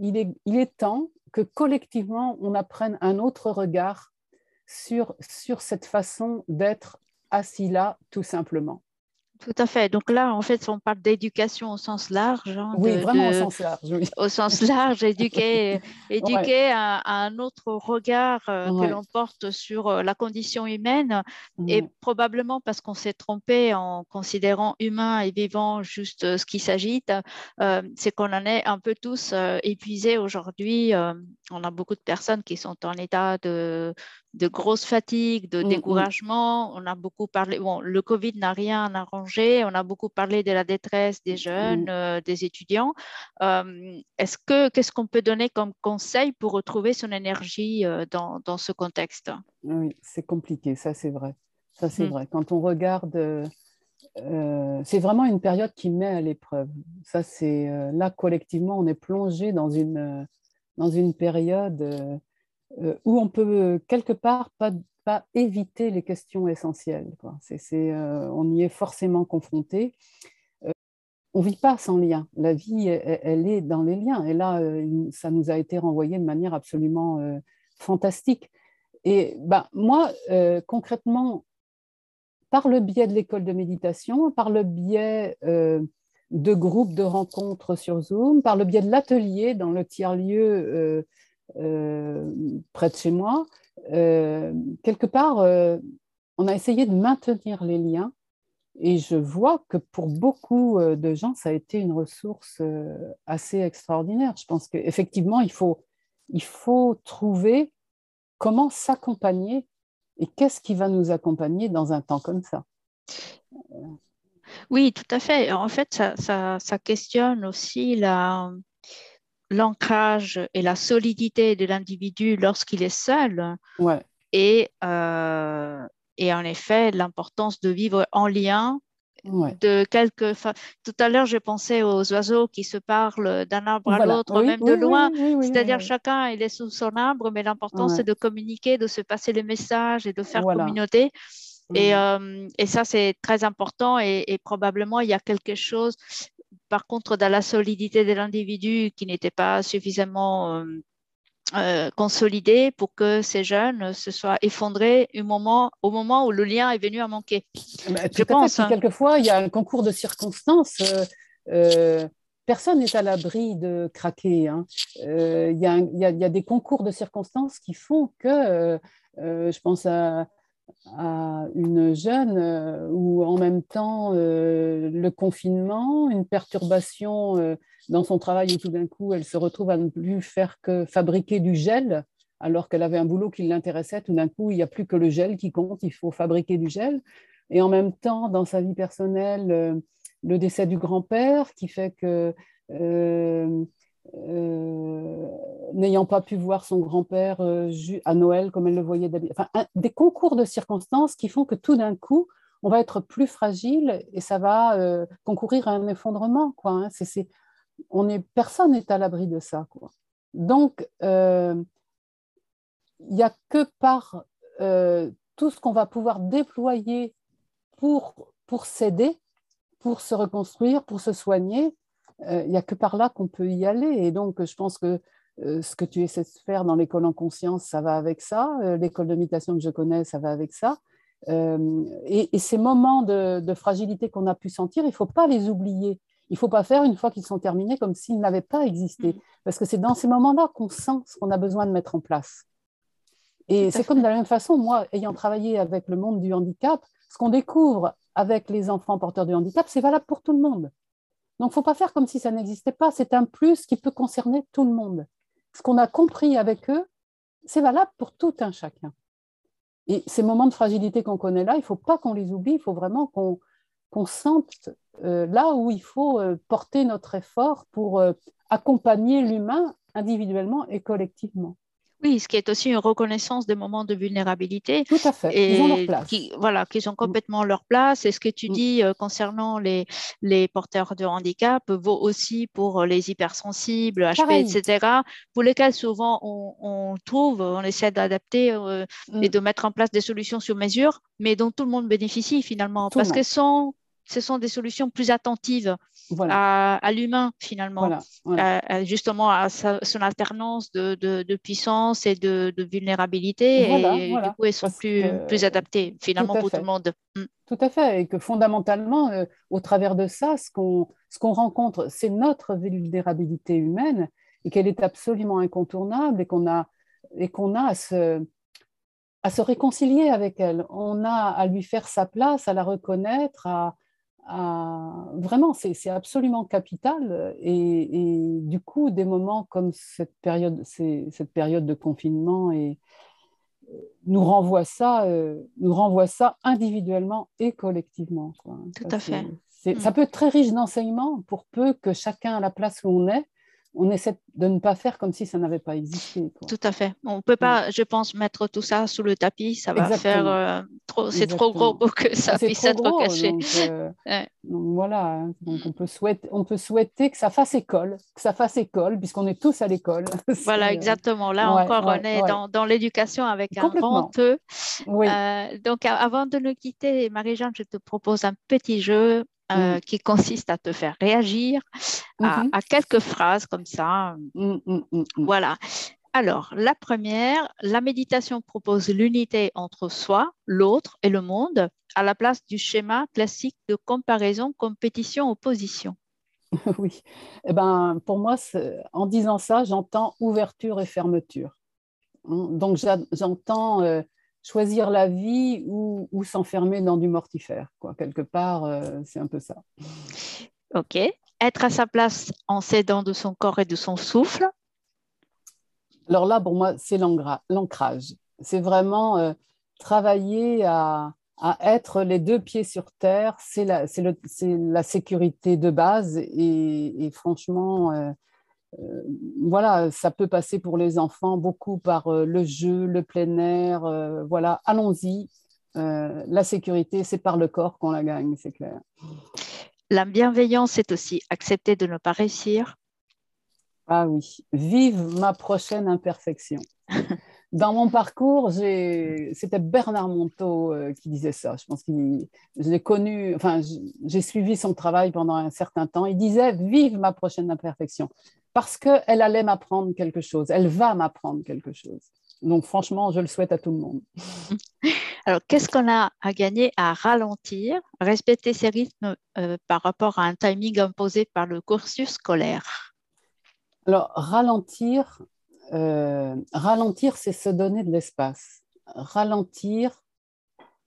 il, est, temps que collectivement, on apprenne un autre regard sur cette façon d'être assis là, tout simplement. Tout à fait. Donc là, en fait, on parle d'éducation au sens large. Hein, oui, vraiment au sens large. Au sens large, éduquer, <laughs> éduquer à, un autre regard euh, que l'on porte sur euh, la condition humaine. Et probablement parce qu'on s'est trompé en considérant humain et vivant juste euh, ce qui s'agite, c'est qu'on en est un peu tous épuisés aujourd'hui. on a beaucoup de personnes qui sont en état de, de grosse fatigue, de découragement. On a beaucoup parlé, bon, le Covid n'a rien arrangé on a beaucoup parlé de la détresse des jeunes, mm. euh, des étudiants. Euh, est-ce que qu'est-ce qu'on peut donner comme conseil pour retrouver son énergie euh, dans, dans, ce contexte? Oui, c'est compliqué, ça c'est vrai. Ça c'est vrai. Quand on regarde, c'est vraiment une période qui met à l'épreuve. Ça c'est là collectivement, on est plongé dans une dans une période où on peut quelque part pas, éviter les questions essentielles. Quoi. on y est forcément confronté on ne vit pas sans lien. La vie, elle, est dans les liens. Et là, euh, ça nous a été renvoyé de manière absolument euh, fantastique. Et ben, moi, euh, concrètement, par le biais de l'école de méditation, par le biais de groupes de rencontres sur Zoom, par le biais de l'atelier dans le tiers-lieu près de chez moi, quelque part, on a essayé de maintenir les liens et je vois que pour beaucoup euh, de gens, ça a été une ressource euh, assez extraordinaire. Je pense qu'effectivement, il faut, il faut trouver comment s'accompagner et qu'est-ce qui va nous accompagner dans un temps comme ça. Oui, tout à fait. En fait, ça, ça, questionne aussi la, l'ancrage et la solidité de l'individu lorsqu'il est seul. Ouais. Et, euh, et en effet, l'importance de vivre en lien de quelques. Tout à l'heure, je pensais aux oiseaux qui se parlent d'un arbre à l'autre, même de loin. C'est-à-dire chacun il est sous son arbre, mais l'important c'est de communiquer, de se passer les messages et de faire communauté. Et, euh, et, ça, c'est très important et, et, probablement il y a quelque chose, par contre, dans la solidité de l'individu qui n'était pas suffisamment euh, euh, consolidé pour que ces jeunes se soient effondrés au moment, au moment où le lien est venu à manquer. je pense. Hein. Quelquefois, il y a un concours de circonstances. Euh, personne n'est à l'abri de craquer. Hein. Il y, y, a des concours de circonstances qui font que, je pense à, à une jeune euh, où en même temps euh, le confinement, une perturbation euh, dans son travail où tout d'un coup elle se retrouve à ne plus faire que fabriquer du gel alors qu'elle avait un boulot qui l'intéressait, tout d'un coup il n'y a plus que le gel qui compte, il faut fabriquer du gel. Et en même temps, dans sa vie personnelle, le décès du grand-père qui fait que n'ayant pas pu voir son grand-père euh, à Noël comme elle le voyait d'habitude. Enfin, des concours de circonstances qui font que tout d'un coup, on va être plus fragile et ça va euh, concourir à un effondrement. Quoi, hein. on est, personne n'est à l'abri de ça. Donc, il n'y a que par tout ce qu'on va pouvoir déployer pour, pour s'aider, pour se reconstruire, pour se soigner, euh, il n'y a que par là qu'on peut y aller. Et donc, je pense que euh, ce que tu essaies de faire dans l'école en conscience, ça va avec ça. Euh, l'école de méditation que je connais, ça va avec ça. Et, ces moments de, fragilité qu'on a pu sentir, il ne faut pas les oublier. Il ne faut pas faire une fois qu'ils sont terminés comme s'ils n'avaient pas existé. Mm. Parce que c'est dans ces moments-là qu'on sent ce qu'on a besoin de mettre en place. Et c'est comme de la même façon, moi, ayant travaillé avec le monde du handicap, ce qu'on découvre avec les enfants porteurs de handicap, c'est valable pour tout le monde. Donc, il ne faut pas faire comme si ça n'existait pas. C'est un plus qui peut concerner tout le monde. Ce qu'on a compris avec eux, c'est valable pour tout un chacun. Et ces moments de fragilité qu'on connaît là, il ne faut pas qu'on les oublie, il faut vraiment qu'on sente euh, là où il faut euh, porter notre effort pour euh, accompagner l'humain individuellement et collectivement. Oui, ce qui est aussi une reconnaissance des moments de vulnérabilité. Tout à fait. Et ils ont leur place. Qui, voilà, qu'ils ont mm. complètement leur place. Et ce que tu mm. dis euh, concernant les, les porteurs de handicap vaut aussi pour les hypersensibles, HP, etc., pour lesquels souvent on, on trouve, on essaie d'adapter euh, et mm. de mettre en place des solutions sur mesure, mais dont tout le monde bénéficie finalement, parce que ce sont des solutions plus attentives à, l'humain finalement, justement à son alternance de, puissance et de, vulnérabilité. et du coup, elles sont plus, plus adaptées finalement pour tout le monde. Mm. Tout à fait, et que fondamentalement, euh, au travers de ça, ce qu'on qu'on rencontre, c'est notre vulnérabilité humaine et qu'elle est absolument incontournable et qu'on a, et qu'on a à se, à se réconcilier avec elle. On a à lui faire sa place, à la reconnaître, à, vraiment, c'est absolument capital. Et, du coup, des moments comme cette période, cette période de confinement et, nous renvoie ça, euh, nous renvoie ça individuellement et collectivement. Tout à fait. Ça mm. peut être très riche d'enseignements pour peu que chacun à la place où on est, on essaie de ne pas faire comme si ça n'avait pas existé. Tout à fait. On ne peut pas, mm. je pense, mettre tout ça sous le tapis. Ça va faire euh, c'est trop gros pour que ça puisse être caché. <laughs> Donc, voilà, hein. donc on peut, souhaiter, on peut souhaiter que ça fasse école, que ça fasse école, puisqu'on est tous à l'école. <laughs> Voilà, exactement. Là encore, on est dans, dans l'éducation avec un grand E. donc avant de nous quitter, Marie-Jeanne, je te propose un petit jeu euh, mm. qui consiste à te faire réagir à, mm-hmm. quelques phrases comme ça. Mm, mm, voilà. Alors, la première, la méditation propose l'unité entre soi, l'autre et le monde à la place du schéma classique de comparaison, compétition, opposition. <laughs> Oui, eh ben, pour moi, en disant ça, j'entends ouverture et fermeture. Donc, j'entends euh, choisir la vie ou, s'enfermer dans du mortifère. Quoi. Quelque part, euh, c'est un peu ça. OK. Être à sa place en s'aidant de son corps et de son souffle. Alors là, pour moi, c'est l'ancrage. C'est vraiment euh, travailler à, être les deux pieds sur terre. C'est la, la, sécurité de base. Et, franchement, euh, euh, voilà, ça peut passer pour les enfants beaucoup par euh, le jeu, le plein air. Euh, voilà, allons-y. la sécurité, c'est par le corps qu'on la gagne, c'est clair. La bienveillance, c'est aussi accepter de ne pas réussir. Ah oui, vive ma prochaine imperfection. <laughs> Dans mon parcours, c'était Bernard Monteau qui disait ça. Je pense que je l'ai connu, enfin, j'ai suivi son travail pendant un certain temps. Il disait Vive ma prochaine imperfection parce qu'elle allait m'apprendre quelque chose, elle va m'apprendre quelque chose. Donc franchement, je le souhaite à tout le monde. <laughs> Alors, qu'est-ce qu'on a à gagner à ralentir, respecter ses rythmes euh, par rapport à un timing imposé par le cursus scolaire? Alors, ralentir, euh, ralentir, c'est se donner de l'espace. Ralentir,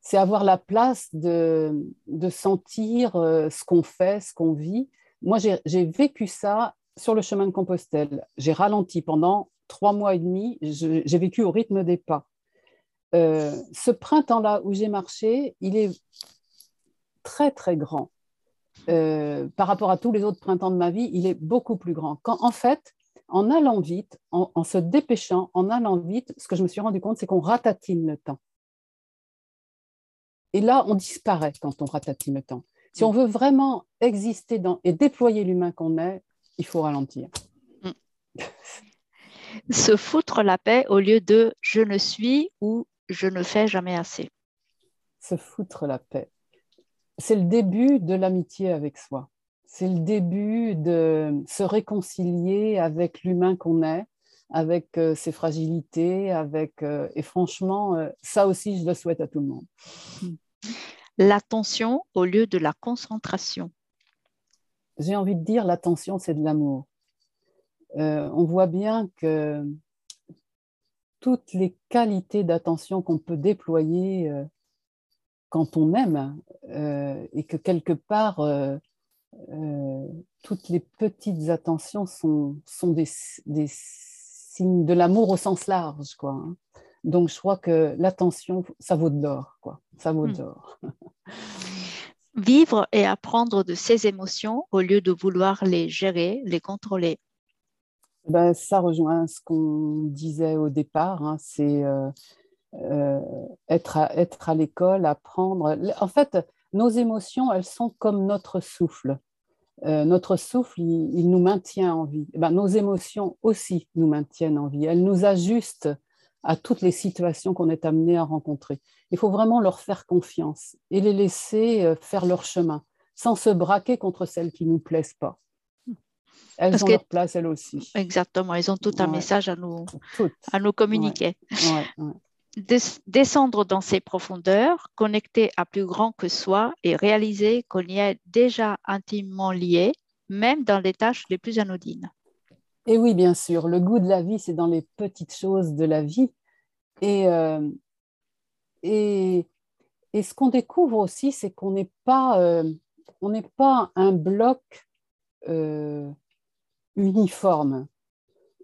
c'est avoir la place de, de sentir euh, ce qu'on fait, ce qu'on vit. Moi, j'ai vécu ça sur le chemin de Compostelle. J'ai ralenti pendant trois mois et demi. J'ai vécu au rythme des pas. Euh, ce printemps-là où j'ai marché, il est très, très grand. Euh, par rapport à tous les autres printemps de ma vie, il est beaucoup plus grand. Quand, en fait, en allant vite, en, en se dépêchant, en allant vite, ce que je me suis rendu compte, c'est qu'on ratatine le temps. Et là, on disparaît quand on ratatine le temps. Si on veut vraiment exister dans, et déployer l'humain qu'on est, il faut ralentir. Mm. <laughs> Se foutre la paix au lieu de je ne suis ou je ne fais jamais assez. Se foutre la paix. C'est le début de l'amitié avec soi. C'est le début de se réconcilier avec l'humain qu'on est, avec euh, ses fragilités, avec euh, et franchement, euh, ça aussi, je le souhaite à tout le monde. L'attention au lieu de la concentration j'ai envie de dire, l'attention, c'est de l'amour. Euh, on voit bien que toutes les qualités d'attention qu'on peut déployer euh, quand on aime, euh, et que quelque part, toutes les petites attentions sont, sont des, signes de l'amour au sens large. Quoi, hein. Donc, je crois que l'attention, ça vaut de l'or. Quoi. Ça vaut de hmm. l'or. <laughs> vivre et apprendre de ses émotions au lieu de vouloir les gérer, les contrôler. Ben, ça rejoint ce qu'on disait au départ, hein, c'est euh, euh, être à, l'école, apprendre. En fait, nos émotions, elles sont comme notre souffle. Euh, notre souffle, il, nous maintient en vie. Ben, nos émotions aussi nous maintiennent en vie. Elles nous ajustent à toutes les situations qu'on est amené à rencontrer. Il faut vraiment leur faire confiance et les laisser euh, faire leur chemin, sans se braquer contre celles qui ne nous plaisent pas. Elles ont leur place, elles aussi. Exactement, elles ont tout un message à nous, à nous communiquer. descendre dans ces profondeurs, connecter à plus grand que soi et réaliser qu'on y est déjà intimement lié, même dans les tâches les plus anodines. Et oui, bien sûr, le goût de la vie, c'est dans les petites choses de la vie. Et, euh, et, ce qu'on découvre aussi, c'est qu'on n'est pas, euh, pas un bloc euh, uniforme.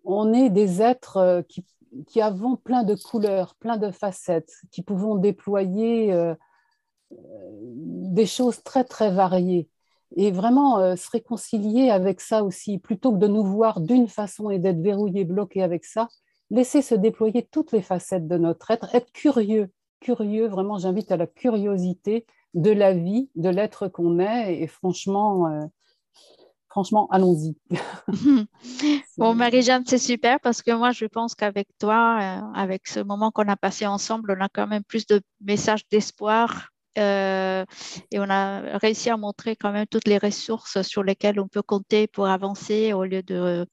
On est des êtres qui, qui, avons plein de couleurs, plein de facettes, qui pouvons déployer des choses très, très variées et vraiment euh, se réconcilier avec ça aussi, plutôt que de nous voir d'une façon et d'être verrouillé, bloqué avec ça, laisser se déployer toutes les facettes de notre être, être curieux curieux. Vraiment, j'invite à la curiosité de la vie, de l'être qu'on est. Et, franchement, euh, franchement, allons-y. <laughs> bon, Marie-Jeanne, c'est super parce que moi, je pense qu'avec toi, euh, avec ce moment qu'on a passé ensemble, on a quand même plus de messages d'espoir. Euh, et on a réussi à montrer quand même toutes les ressources sur lesquelles on peut compter pour avancer au lieu de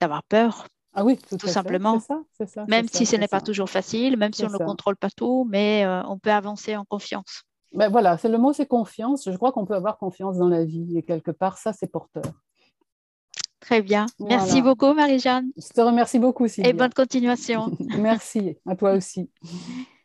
d'avoir peur. Ah oui, tout, simplement. Ça, ça, même si ce n'est pas toujours facile, même si on ne contrôle pas tout, mais on peut avancer en confiance. Ben voilà, c'est le mot, c'est confiance. Je crois qu'on peut avoir confiance dans la vie et quelque part, ça, c'est porteur. Très bien. Merci beaucoup, Marie-Jeanne. Je te remercie beaucoup, Sylvia. Et bonne continuation. <laughs> Merci, à toi aussi. <laughs>